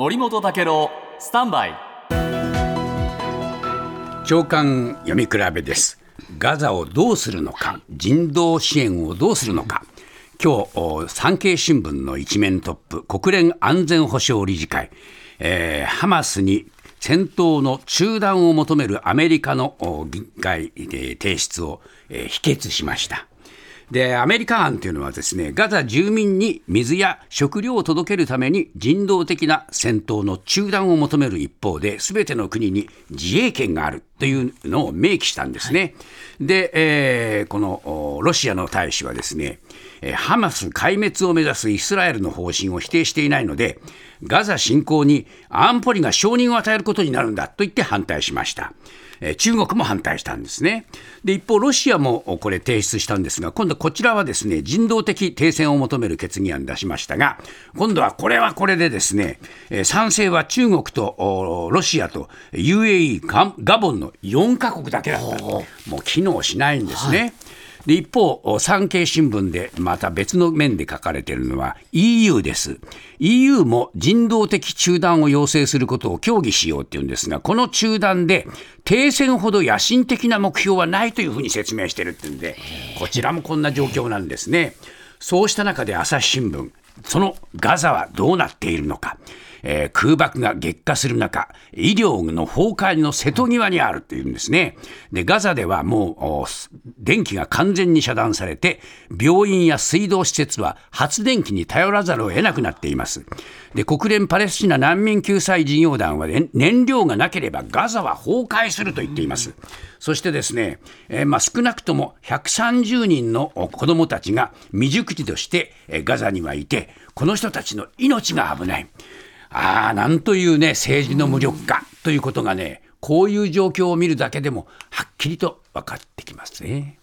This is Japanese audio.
森本武郎スタンバイ。長官読み比べです。ガザをどうするのか人道支援をどうするのか。今日産経新聞の一面トップ国連安全保障理事会、えー、ハマスに戦闘の中断を求めるアメリカの議会提出を、えー、否決しました。で、アメリカ案というのはですね、ガザ住民に水や食料を届けるために人道的な戦闘の中断を求める一方で、すべての国に自衛権があるというのを明記したんですね。で、えー、このロシアの大使はですね、ハマス壊滅を目指すイスラエルの方針を否定していないので、ガザ侵攻に安保理が承認を与えることになるんだと言って反対しました。え中国も反対したんですね。で、一方、ロシアもこれ提出したんですが、今度こちらはですね、人道的停戦を求める決議案出しましたが、今度はこれはこれでですね、え賛成は中国とロシアと UAE、ガボンの4カ国だけだった。もう機能しないんですね。はいで一方、産経新聞でまた別の面で書かれているのは EU です。EU も人道的中断を要請することを協議しようっていうんですが、この中断で停戦ほど野心的な目標はないというふうに説明しているっていうんで、こちらもこんな状況なんですね。そうした中で朝日新聞、そのガザはどうなっているのか。えー、空爆が激化する中、医療の崩壊の瀬戸際にあるというんですね。で、ガザではもう、電気が完全に遮断されて、病院や水道施設は発電機に頼らざるを得なくなっています。で、国連パレスチナ難民救済事業団は、ね、燃料がなければガザは崩壊すると言っています。そしてですね、えー、まあ、少なくとも130人の子どもたちが未熟児としてガザにはいて、この人たちの命が危ない。ああ、なんというね、政治の無力化ということがね、こういう状況を見るだけでも、はっきりと分かってきますね。